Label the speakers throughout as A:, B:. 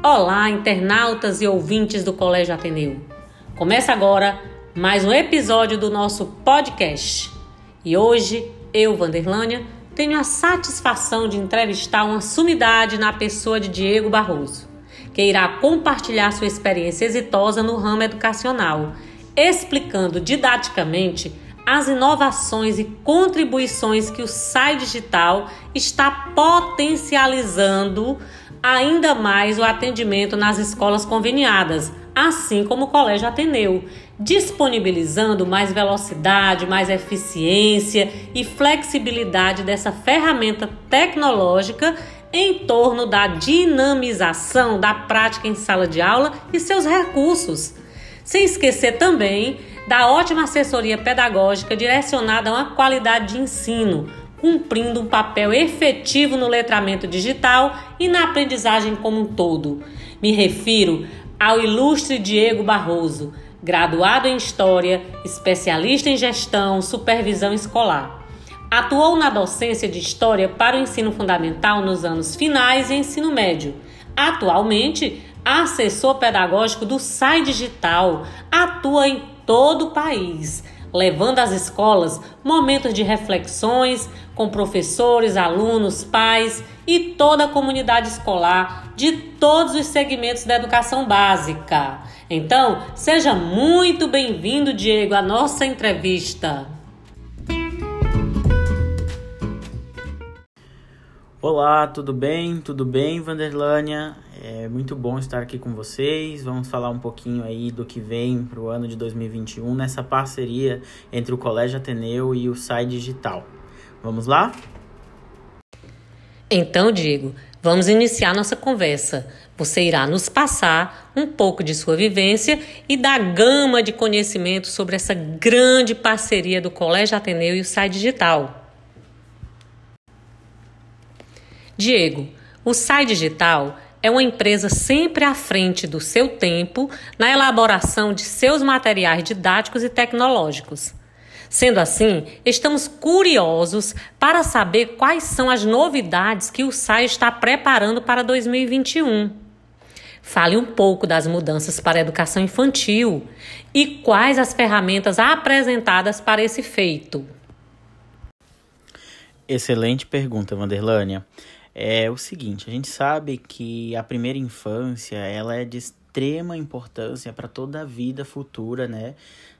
A: Olá, internautas e ouvintes do Colégio Ateneu. Começa agora mais um episódio do nosso podcast. E hoje, eu, Vanderlânia, tenho a satisfação de entrevistar uma sumidade na pessoa de Diego Barroso, que irá compartilhar sua experiência exitosa no ramo educacional, explicando didaticamente as inovações e contribuições que o SAI Digital está potencializando ainda mais o atendimento nas escolas conveniadas, assim como o Colégio Ateneu, disponibilizando mais velocidade, mais eficiência e flexibilidade dessa ferramenta tecnológica em torno da dinamização da prática em sala de aula e seus recursos. Sem esquecer também da ótima assessoria pedagógica direcionada a uma qualidade de ensino, cumprindo um papel efetivo no letramento digital e na aprendizagem como um todo. Me refiro ao ilustre Diego Barroso, graduado em História, especialista em Gestão, Supervisão Escolar. Atuou na docência de História para o ensino fundamental nos anos finais e ensino médio. Atualmente, assessor pedagógico do SAI Digital, atua em todo o país, levando às escolas momentos de reflexões com professores, alunos, pais e toda a comunidade escolar de todos os segmentos da educação básica. Então, seja muito bem-vindo, Diego, à nossa entrevista.
B: Olá, tudo bem? Tudo bem, Vanderlânia? É muito bom estar aqui com vocês. Vamos falar um pouquinho aí do que vem para o ano de 2021 nessa parceria entre o Colégio Ateneu e o SAI Digital. Vamos lá?
A: Então, Diego, vamos iniciar nossa conversa. Você irá nos passar um pouco de sua vivência e da gama de conhecimento sobre essa grande parceria do Colégio Ateneu e o SAI Digital. Diego, o SAI Digital é uma empresa sempre à frente do seu tempo na elaboração de seus materiais didáticos e tecnológicos. Sendo assim, estamos curiosos para saber quais são as novidades que o SAI está preparando para 2021. Fale um pouco das mudanças para a educação infantil e quais as ferramentas apresentadas para esse feito.
B: Excelente pergunta, Vanderlânia é o seguinte, a gente sabe que a primeira infância, ela é de extrema importância para toda a vida futura, né,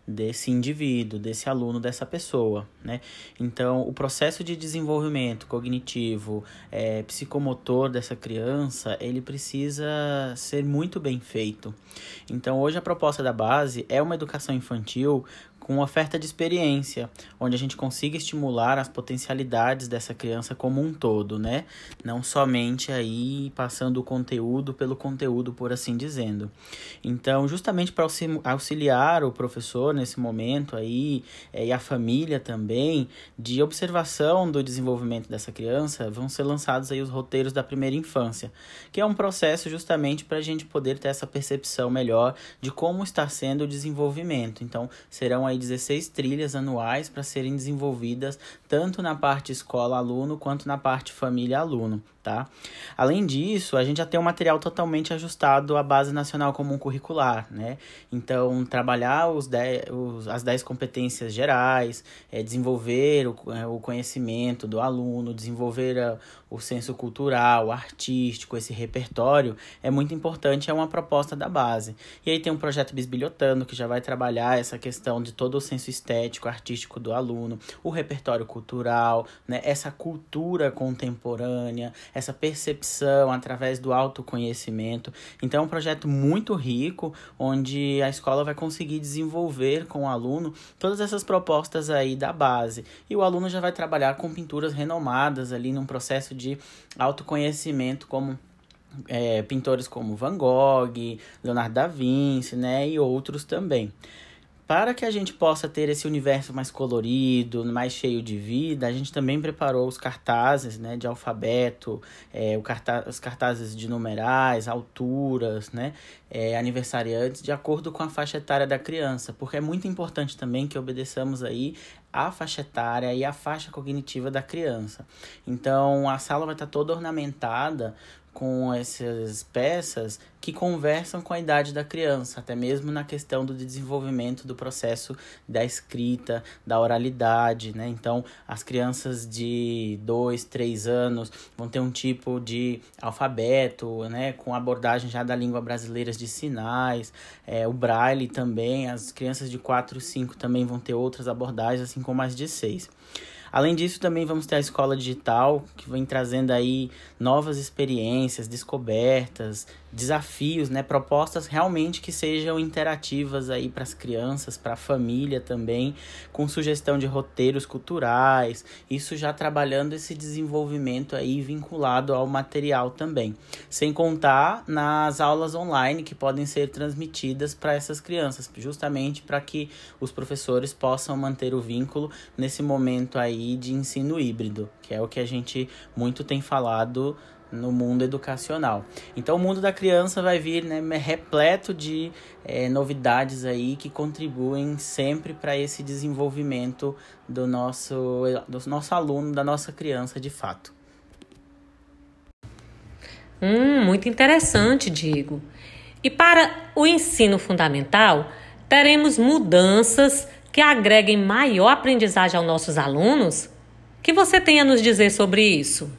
B: desse indivíduo, desse aluno, dessa pessoa, né? Então, o processo de desenvolvimento cognitivo, é, psicomotor dessa criança, ele precisa ser muito bem feito. Então, hoje a proposta da base é uma educação infantil com oferta de experiência, onde a gente consiga estimular as potencialidades dessa criança como um todo, né? Não somente aí passando o conteúdo pelo conteúdo, por assim dizendo. Então, justamente para auxiliar o professor nesse momento aí é, e a família também de observação do desenvolvimento dessa criança, vão ser lançados aí os roteiros da primeira infância, que é um processo justamente para a gente poder ter essa percepção melhor de como está sendo o desenvolvimento. Então, serão aí 16 trilhas anuais para serem desenvolvidas tanto na parte escola-aluno quanto na parte família-aluno tá? Além disso, a gente já tem um material totalmente ajustado à base nacional comum curricular, né? Então, trabalhar os dez, os, as 10 competências gerais, é, desenvolver o, é, o conhecimento do aluno, desenvolver a, o senso cultural, artístico, esse repertório, é muito importante, é uma proposta da base. E aí tem um projeto Bisbilhotando, que já vai trabalhar essa questão de todo o senso estético, artístico do aluno, o repertório cultural, né? essa cultura contemporânea, essa percepção através do autoconhecimento. Então é um projeto muito rico, onde a escola vai conseguir desenvolver com o aluno todas essas propostas aí da base. E o aluno já vai trabalhar com pinturas renomadas ali num processo de autoconhecimento como é, pintores como Van Gogh, Leonardo da Vinci, né, e outros também. Para que a gente possa ter esse universo mais colorido, mais cheio de vida, a gente também preparou os cartazes né, de alfabeto, é, cartaz, os cartazes de numerais, alturas, né, é, aniversariantes, de acordo com a faixa etária da criança, porque é muito importante também que obedeçamos aí a faixa etária e a faixa cognitiva da criança. Então, a sala vai estar toda ornamentada com essas peças que conversam com a idade da criança, até mesmo na questão do desenvolvimento do processo da escrita, da oralidade, né? Então, as crianças de 2, 3 anos vão ter um tipo de alfabeto, né? Com abordagem já da língua brasileira de sinais, é, o braille também, as crianças de 4, 5 também vão ter outras abordagens, assim como as de 6. Além disso, também vamos ter a escola digital, que vem trazendo aí novas experiências, descobertas, desafios, né, propostas realmente que sejam interativas aí para as crianças, para a família também, com sugestão de roteiros culturais, isso já trabalhando esse desenvolvimento aí vinculado ao material também. Sem contar nas aulas online que podem ser transmitidas para essas crianças, justamente para que os professores possam manter o vínculo nesse momento aí de ensino híbrido, que é o que a gente muito tem falado no mundo educacional. Então o mundo da criança vai vir né, repleto de é, novidades aí que contribuem sempre para esse desenvolvimento do nosso, do nosso aluno, da nossa criança de fato.
A: Hum, muito interessante, Diego. E para o ensino fundamental, teremos mudanças que agreguem maior aprendizagem aos nossos alunos? Que você tem a nos dizer sobre isso?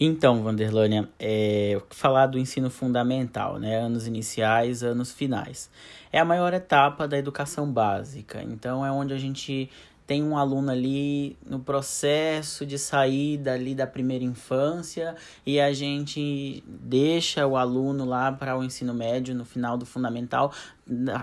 B: Então, Vanderlânia, é, falar do ensino fundamental, né? Anos iniciais, anos finais. É a maior etapa da educação básica. Então, é onde a gente tem um aluno ali no processo de saída ali da primeira infância e a gente deixa o aluno lá para o ensino médio no final do fundamental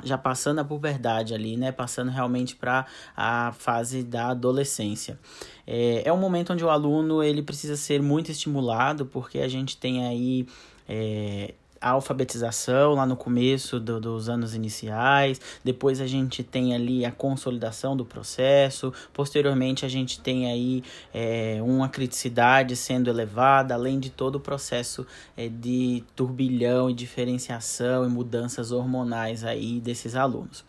B: já passando a puberdade ali, né? Passando realmente para a fase da adolescência. É, é um momento onde o aluno ele precisa ser muito estimulado, porque a gente tem aí é, a alfabetização lá no começo do, dos anos iniciais, depois a gente tem ali a consolidação do processo, posteriormente a gente tem aí é, uma criticidade sendo elevada, além de todo o processo é, de turbilhão e diferenciação e mudanças hormonais aí desses alunos.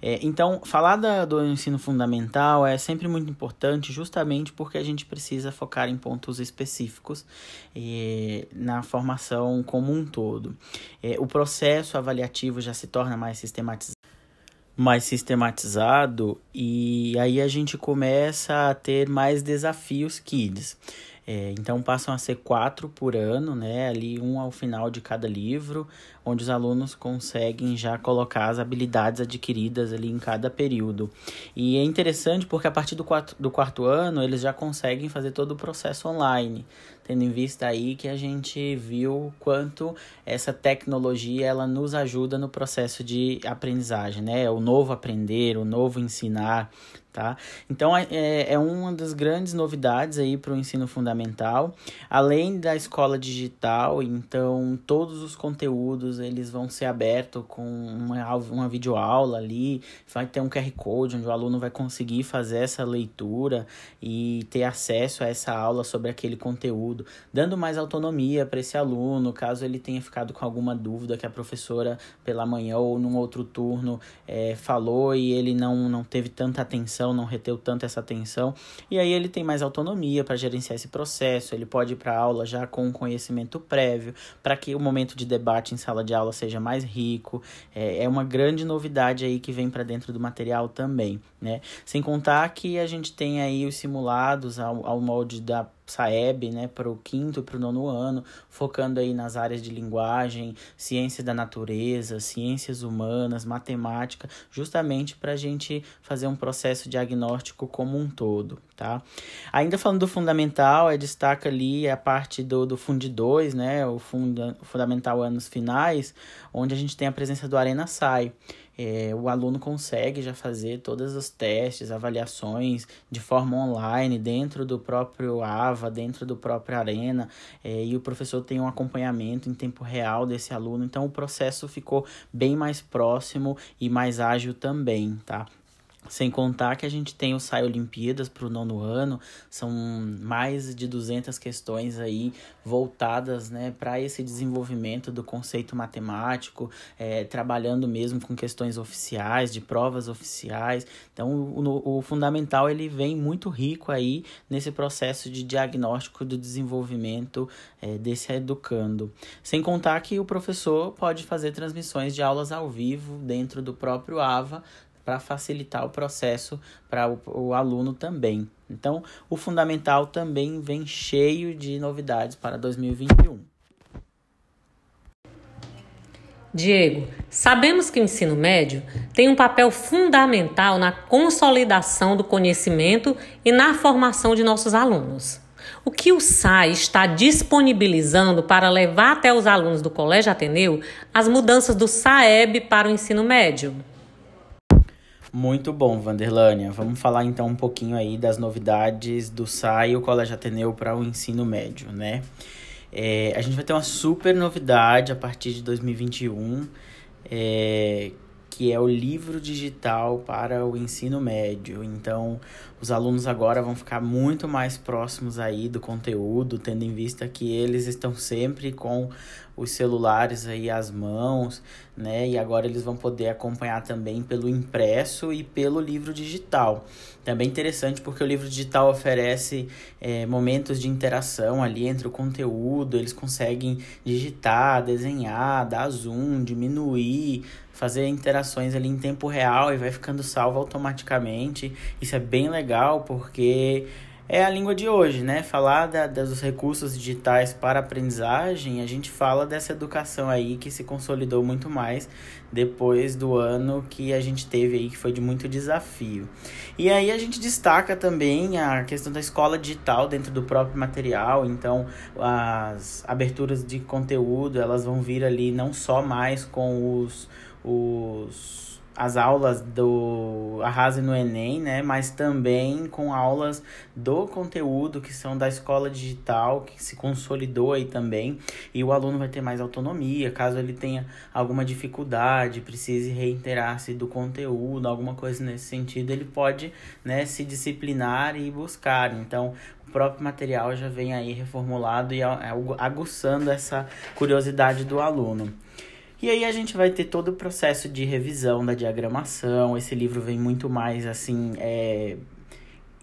B: É, então, falar da, do ensino fundamental é sempre muito importante, justamente porque a gente precisa focar em pontos específicos é, na formação como um todo. É, o processo avaliativo já se torna mais sistematizado mais sistematizado e aí a gente começa a ter mais desafios kids. É, então passam a ser quatro por ano, né? Ali um ao final de cada livro, onde os alunos conseguem já colocar as habilidades adquiridas ali em cada período. E é interessante porque a partir do do quarto ano eles já conseguem fazer todo o processo online, tendo em vista aí que a gente viu quanto essa tecnologia ela nos ajuda no processo de aprendizagem, né? O novo aprender, o novo ensinar, tá? Então é, é, é uma das grandes novidades aí para o ensino fundamental, além da escola digital, então todos os conteúdos eles vão ser abertos com uma, uma videoaula ali, vai ter um QR Code onde o aluno vai conseguir fazer essa leitura e ter acesso a essa aula sobre aquele conteúdo, dando mais autonomia para esse aluno, caso ele tenha ficado com alguma dúvida que a professora pela manhã ou num outro turno é, falou e ele não, não teve tanta atenção atenção, não reteu tanto essa atenção, e aí ele tem mais autonomia para gerenciar esse processo, ele pode ir para a aula já com um conhecimento prévio, para que o momento de debate em sala de aula seja mais rico. É, é uma grande novidade aí que vem para dentro do material também, né? Sem contar que a gente tem aí os simulados ao, ao molde da Saeb, né, para o quinto e para o nono ano, focando aí nas áreas de linguagem, ciência da natureza, ciências humanas, matemática, justamente para a gente fazer um processo diagnóstico como um todo, tá? Ainda falando do fundamental, é destaca ali a parte do, do Fundi 2, né, o, funda, o fundamental anos finais, onde a gente tem a presença do Arena Sai é, o aluno consegue já fazer todos os testes, avaliações de forma online, dentro do próprio AVA, dentro do próprio Arena, é, e o professor tem um acompanhamento em tempo real desse aluno, então o processo ficou bem mais próximo e mais ágil também, tá? Sem contar que a gente tem o SAI Olimpíadas para o nono ano, são mais de 200 questões aí voltadas né, para esse desenvolvimento do conceito matemático, é, trabalhando mesmo com questões oficiais, de provas oficiais. Então, o, o fundamental ele vem muito rico aí nesse processo de diagnóstico do desenvolvimento é, desse educando. Sem contar que o professor pode fazer transmissões de aulas ao vivo dentro do próprio AVA, para facilitar o processo para o, o, aluno também. Então, o fundamental também vem cheio de novidades para 2021.
A: Diego, sabemos que o ensino médio tem um papel fundamental na consolidação do conhecimento e na formação de nossos alunos. O que o SAI está disponibilizando para levar até os alunos do Colégio Ateneu as mudanças do SAEB para o ensino médio?
B: Muito bom, Vanderlânia. Vamos falar então um pouquinho aí das novidades do SAI, o Colégio Ateneu, para o ensino médio, né? É, a gente vai ter uma super novidade a partir de 2021, é, que é o livro digital para o ensino médio. Então, os alunos agora vão ficar muito mais próximos aí do conteúdo, tendo em vista que eles estão sempre com os celulares aí às mãos, né? E agora eles vão poder acompanhar também pelo impresso e pelo livro digital. Também interessante porque o livro digital oferece é, momentos de interação ali entre o conteúdo, eles conseguem digitar, desenhar, dar zoom, diminuir, fazer interações ali em tempo real e vai ficando salvo automaticamente. Isso é bem legal porque é a língua de hoje, né? Falar da, dos recursos digitais para aprendizagem, a gente fala dessa educação aí que se consolidou muito mais depois do ano que a gente teve aí, que foi de muito desafio. E aí a gente destaca também a questão da escola digital dentro do próprio material, então as aberturas de conteúdo, elas vão vir ali não só mais com os, os as aulas do Arrase no Enem, né? Mas também com aulas do conteúdo que são da escola digital, que se consolidou aí também. E o aluno vai ter mais autonomia, caso ele tenha alguma dificuldade, precise reiterar-se do conteúdo, alguma coisa nesse sentido, ele pode né, se disciplinar e buscar. Então, o próprio material já vem aí reformulado e aguçando essa curiosidade do aluno. E aí a gente vai ter todo o processo de revisão da diagramação. Esse livro vem muito mais assim, é,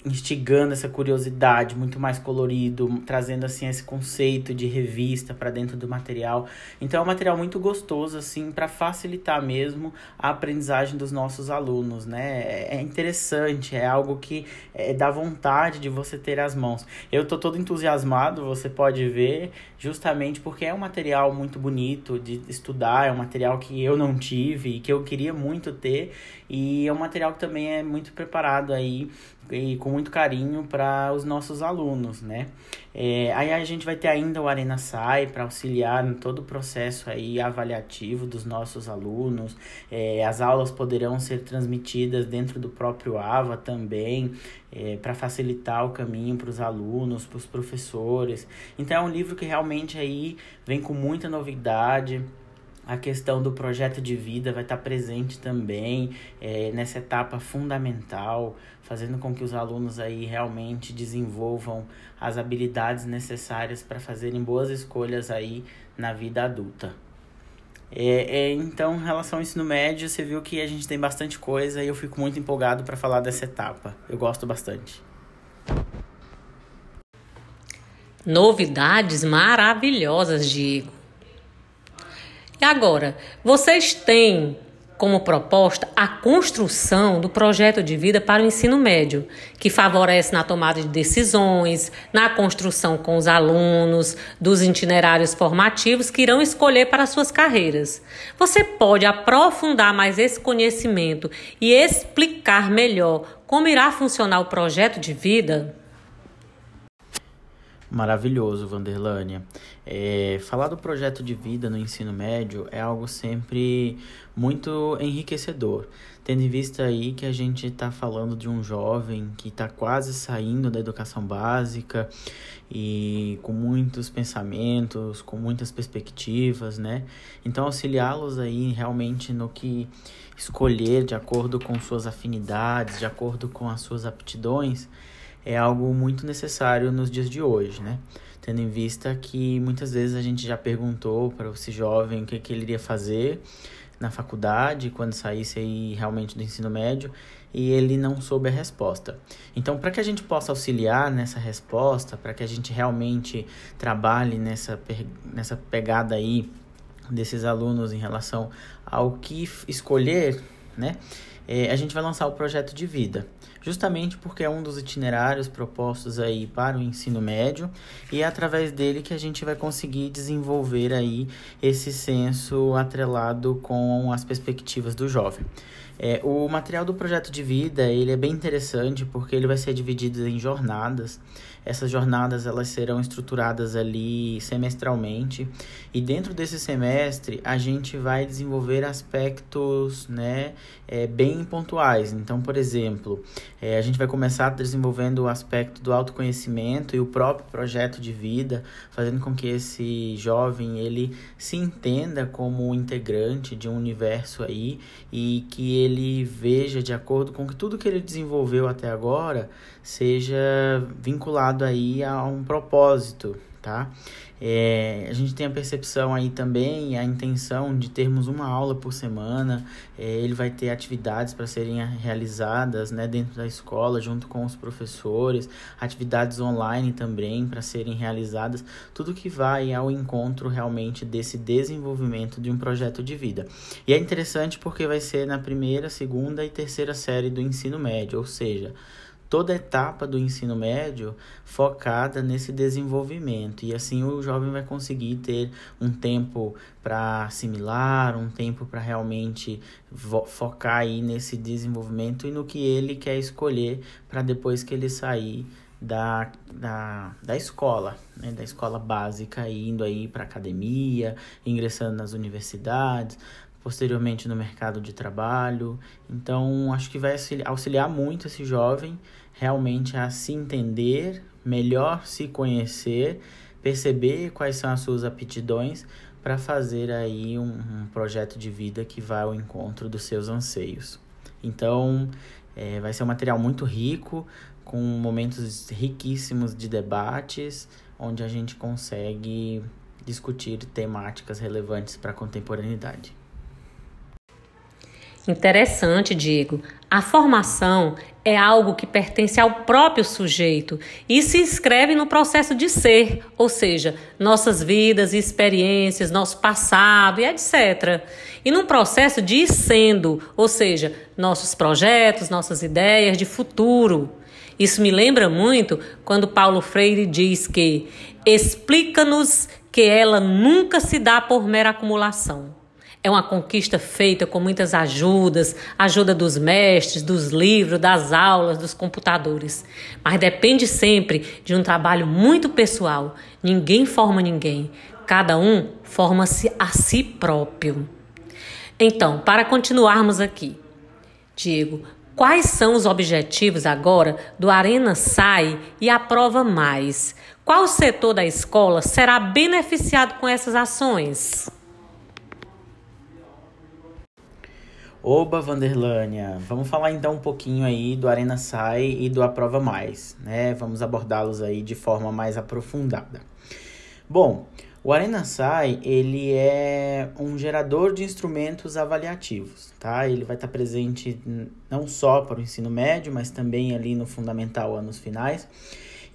B: instigando essa curiosidade, muito mais colorido, trazendo assim esse conceito de revista para dentro do material. Então é um material muito gostoso assim para facilitar mesmo a aprendizagem dos nossos alunos, né? É, é interessante, é algo que é, dá vontade de você ter as mãos. Eu tô todo entusiasmado, você pode ver, justamente porque é um material muito bonito de estudar, é um material que eu não tive e que eu queria muito ter e é um material que também é muito preparado aí e com muito carinho para os nossos alunos, né? É, aí a gente vai ter ainda o Arena Sai para auxiliar em todo o processo aí avaliativo dos nossos alunos. É, as aulas poderão ser transmitidas dentro do próprio AVA também, é, para facilitar o caminho para os alunos, para os professores. Então é um livro que realmente aí vem com muita novidade a questão do projeto de vida vai estar presente também é, nessa etapa fundamental, fazendo com que os alunos aí realmente desenvolvam as habilidades necessárias para fazerem boas escolhas aí na vida adulta. É, é, então, em relação ao ensino médio, você viu que a gente tem bastante coisa e eu fico muito empolgado para falar dessa etapa. Eu gosto bastante.
A: Novidades maravilhosas, Diego. E agora, vocês têm como proposta a construção do projeto de vida para o ensino médio, que favorece na tomada de decisões, na construção com os alunos, dos itinerários formativos que irão escolher para suas carreiras. Você pode aprofundar mais esse conhecimento e explicar melhor como irá funcionar o projeto de vida?
B: Maravilhoso, Vanderlânia. É, falar do projeto de vida no ensino médio é algo sempre muito enriquecedor, tendo em vista aí que a gente está falando de um jovem que está quase saindo da educação básica e com muitos pensamentos, com muitas perspectivas, né? Então, auxiliá-los aí realmente no que escolher de acordo com suas afinidades, de acordo com as suas aptidões é algo muito necessário nos dias de hoje, né? Tendo em vista que muitas vezes a gente já perguntou para esse jovem o que, que ele iria fazer na faculdade, quando saísse aí realmente do ensino médio, e ele não soube a resposta. Então, para que a gente possa auxiliar nessa resposta, para que a gente realmente trabalhe nessa, nessa pegada aí desses alunos em relação ao que escolher, né? É, a gente vai lançar o projeto de vida justamente porque é um dos itinerários propostos aí para o ensino médio e é através dele que a gente vai conseguir desenvolver aí esse senso atrelado com as perspectivas do jovem. É, o material do projeto de vida ele é bem interessante porque ele vai ser dividido em jornadas. Essas jornadas elas serão estruturadas ali semestralmente e dentro desse semestre a gente vai desenvolver aspectos né, é, bem pontuais. Então, por exemplo, é, a gente vai começar desenvolvendo o aspecto do autoconhecimento e o próprio projeto de vida, fazendo com que esse jovem ele se entenda como integrante de um universo aí e que ele veja de acordo com que tudo que ele desenvolveu até agora seja vinculado aí a um propósito, tá? É, a gente tem a percepção aí também, a intenção de termos uma aula por semana. É, ele vai ter atividades para serem realizadas né, dentro da escola, junto com os professores, atividades online também para serem realizadas. Tudo que vai ao encontro realmente desse desenvolvimento de um projeto de vida. E é interessante porque vai ser na primeira, segunda e terceira série do ensino médio, ou seja, toda a etapa do ensino médio focada nesse desenvolvimento. E assim o jovem vai conseguir ter um tempo para assimilar, um tempo para realmente focar aí nesse desenvolvimento e no que ele quer escolher para depois que ele sair da, da, da escola, né, da escola básica, indo aí para academia, ingressando nas universidades, posteriormente no mercado de trabalho. Então, acho que vai auxiliar muito esse jovem realmente a se entender, melhor se conhecer, perceber quais são as suas aptidões para fazer aí um, um, projeto de vida que vá ao encontro dos seus anseios. Então, é, vai ser um material muito rico, com momentos riquíssimos de debates, onde a gente consegue discutir temáticas relevantes para a contemporaneidade.
A: Interessante, Diego. A formação é algo que pertence ao próprio sujeito e se inscreve no processo de ser, ou seja, nossas vidas e experiências, nosso passado e etc. E num processo de ir sendo, ou seja, nossos projetos, nossas ideias de futuro. Isso me lembra muito quando Paulo Freire diz que explica-nos que ela nunca se dá por mera acumulação é uma conquista feita com muitas ajudas, ajuda dos mestres, dos livros, das aulas, dos computadores. Mas depende sempre de um trabalho muito pessoal. Ninguém forma ninguém. Cada um forma-se a si próprio. Então, para continuarmos aqui, Diego, quais são os objetivos agora do Arena Sai e a Prova Mais? Qual setor da escola será beneficiado com essas ações?
B: Oba, Vanderlânia! Vamos falar então um pouquinho aí do Arena Sai e do Aprova Mais, né? Vamos abordá-los aí de forma mais aprofundada. Bom, o Arena Sai, ele é um gerador de instrumentos avaliativos, tá? Ele vai estar presente não só para o ensino médio, mas também ali no fundamental anos finais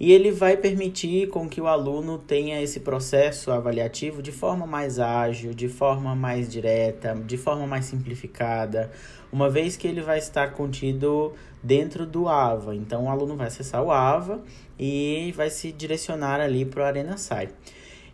B: e ele vai permitir com que o aluno tenha esse processo avaliativo de forma mais ágil, de forma mais direta, de forma mais simplificada, uma vez que ele vai estar contido dentro do AVA. Então o aluno vai acessar o AVA e vai se direcionar ali para o Arena Sai.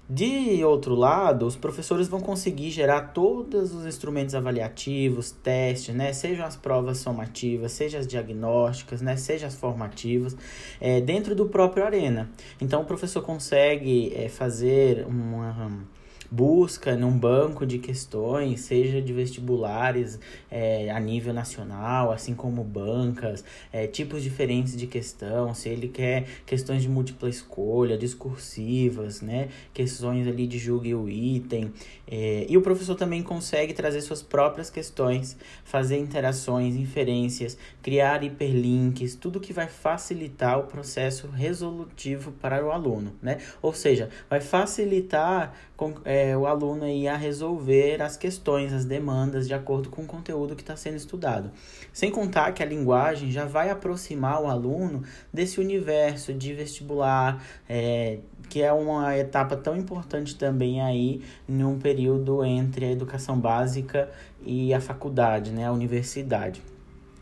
B: De outro lado, os professores vão conseguir gerar todos os instrumentos avaliativos, testes, né? Sejam as provas somativas, sejam as diagnósticas, né? Sejam as formativas, é, dentro do próprio Arena. Então, o professor consegue é, fazer uma busca num banco de questões, seja de vestibulares é, a nível nacional, assim como bancas, é, tipos diferentes de questão, se ele quer questões de múltipla escolha, discursivas, né, questões ali de julgue o item, é, e o professor também consegue trazer suas próprias questões, fazer interações, inferências, criar hiperlinks, tudo que vai facilitar o processo resolutivo para o aluno, né? Ou seja, vai facilitar com, é, o aluno aí a resolver as questões, as demandas de acordo com o conteúdo que está sendo estudado. Sem contar que a linguagem já vai aproximar o aluno desse universo de vestibular, é, que é uma etapa tão importante também aí num período entre a educação básica e a faculdade, né, a universidade.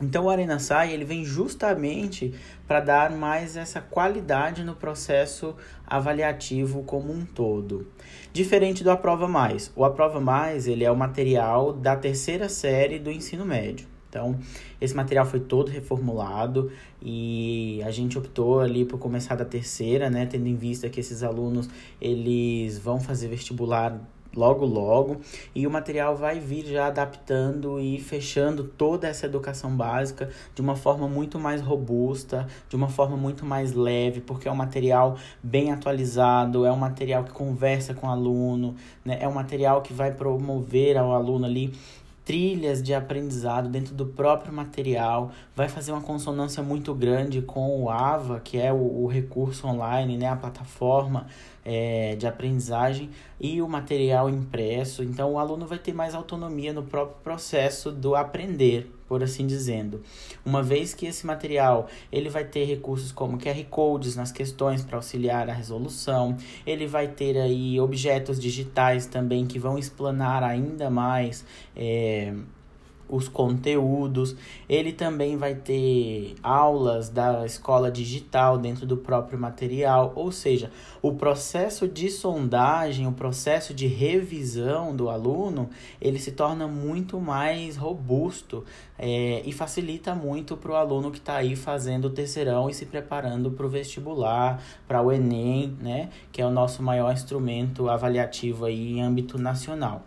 B: Então o Arena Sai ele vem justamente para dar mais essa qualidade no processo avaliativo como um todo. Diferente do Aprova Mais. O Aprova Mais ele é o material da terceira série do ensino médio. Então, esse material foi todo reformulado e a gente optou ali por começar da terceira, né, tendo em vista que esses alunos eles vão fazer vestibular logo logo e o material vai vir já adaptando e fechando toda essa educação básica de uma forma muito mais robusta, de uma forma muito mais leve, porque é um material bem atualizado, é um material que conversa com o aluno, né? É um material que vai promover ao aluno ali trilhas de aprendizado dentro do próprio material, vai fazer uma consonância muito grande com o AVA, que é o, o recurso online, né, a plataforma é, de aprendizagem, e o material impresso. Então, o aluno vai ter mais autonomia no próprio processo do aprender, por assim dizendo. Uma vez que esse material ele vai ter recursos como QR codes nas questões para auxiliar a resolução, ele vai ter aí objetos digitais também que vão explanar ainda mais é, os conteúdos. Ele também vai ter aulas da escola digital dentro do próprio material, ou seja, o processo de sondagem, o processo de revisão do aluno, ele se torna muito mais robusto é, e facilita muito para o aluno que está aí fazendo o terceirão e se preparando para o vestibular, para o Enem, né, que é o nosso maior instrumento avaliativo aí em âmbito nacional.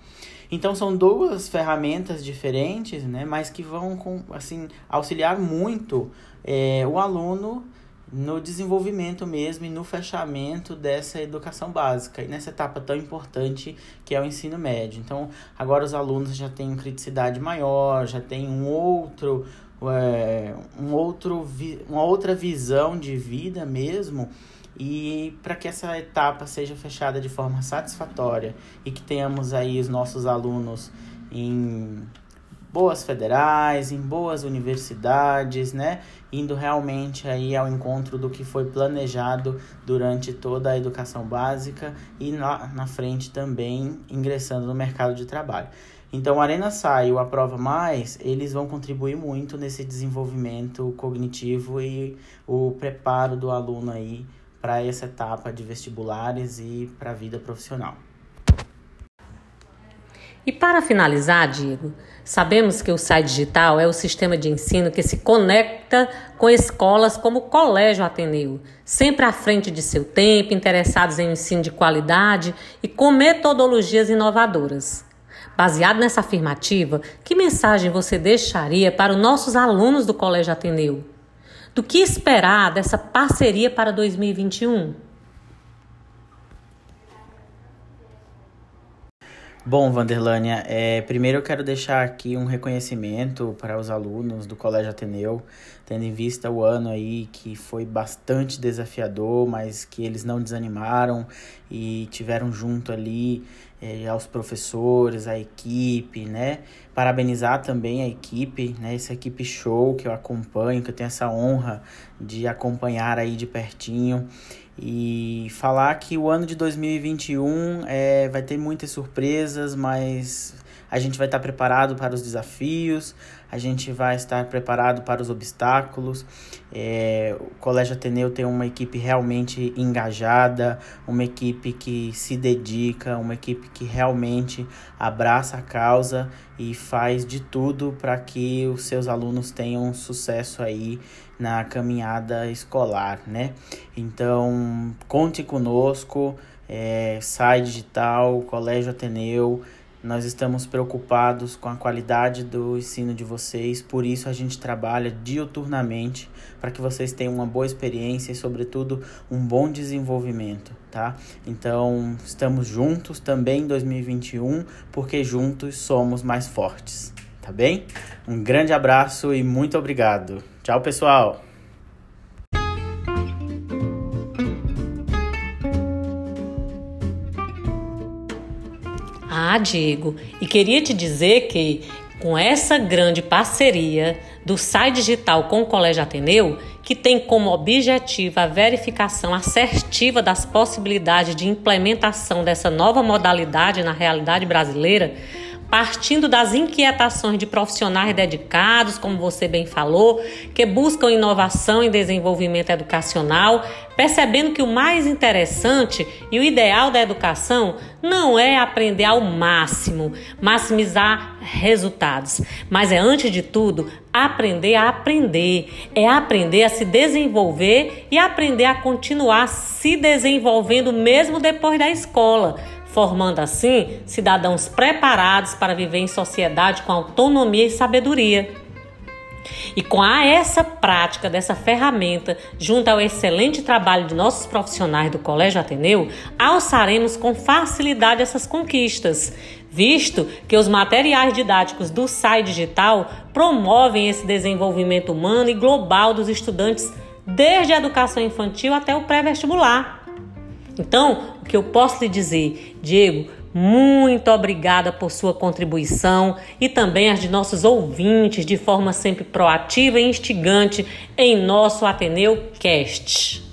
B: Então são duas ferramentas diferentes, né, mas que vão com, assim auxiliar muito é, o aluno no desenvolvimento mesmo e no fechamento dessa educação básica e nessa etapa tão importante que é o ensino médio. Então, agora os alunos já têm criticidade maior, já têm um outro, é, um outro, uma outra visão de vida mesmo e para que essa etapa seja fechada de forma satisfatória e que tenhamos aí os nossos alunos em boas federais, em boas universidades, né? Indo realmente aí ao encontro do que foi planejado durante toda a educação básica e na, na frente também ingressando no mercado de trabalho. Então, o Arena Sai o Aprova Mais, eles vão contribuir muito nesse desenvolvimento cognitivo e o preparo do aluno aí para essa etapa de vestibulares e para a vida profissional.
A: E para finalizar, Diego, sabemos que o SAI Digital é o sistema de ensino que se conecta com escolas como o Colégio Ateneu, sempre à frente de seu tempo, interessados em ensino de qualidade e com metodologias inovadoras. Baseado nessa afirmativa, que mensagem você deixaria para os nossos alunos do Colégio Ateneu? Do que esperar dessa parceria para 2021?
B: Bom, Vanderlânia, é, primeiro eu quero deixar aqui um reconhecimento para os alunos do Colégio Ateneu, tendo em vista o ano aí que foi bastante desafiador, mas que eles não desanimaram e tiveram junto ali é, aos professores, à equipe, né? Parabenizar também a equipe, né? Essa equipe show que eu acompanho, que eu tenho essa honra de acompanhar aí de pertinho. E falar que o ano de 2021 é, vai ter muitas surpresas, mas a gente vai estar preparado para os desafios, a gente vai estar preparado para os obstáculos. É, o Colégio Ateneu tem uma equipe realmente engajada, uma equipe que se dedica, uma equipe que realmente abraça a causa e faz de tudo para que os seus alunos tenham sucesso aí na caminhada escolar, né? Então, conte conosco, é, Sai Digital, Colégio Ateneu, nós estamos preocupados com a qualidade do ensino de vocês, por isso a gente trabalha diuturnamente para que vocês tenham uma boa experiência e, sobretudo, um bom desenvolvimento, tá? Então, estamos juntos também em 2021, porque juntos somos mais fortes, tá bem? Um grande abraço e muito obrigado. Tchau, pessoal!
A: Ah, Diego, e queria te dizer que com essa grande parceria do SAI Digital com o Colégio Ateneu, que tem como objetivo a verificação assertiva das possibilidades de implementação dessa nova modalidade na realidade brasileira, partindo das inquietações de profissionais dedicados, como você bem falou, que buscam inovação e desenvolvimento educacional, percebendo que o mais interessante e o ideal da educação não é aprender ao máximo, maximizar resultados, mas é antes de tudo aprender a aprender, é aprender a se desenvolver e aprender a continuar se desenvolvendo mesmo depois da escola formando assim cidadãos preparados para viver em sociedade com autonomia e sabedoria. E com a essa prática dessa ferramenta, junto ao excelente trabalho de nossos profissionais do Colégio Ateneu, alçaremos com facilidade essas conquistas, visto que os materiais didáticos do SAI Digital promovem esse desenvolvimento humano e global dos estudantes desde a educação infantil até o pré-vestibular. Então, o que eu posso lhe dizer, Diego, muito obrigada por sua contribuição e também as de nossos ouvintes de forma sempre proativa e instigante em nosso Ateneu Cast.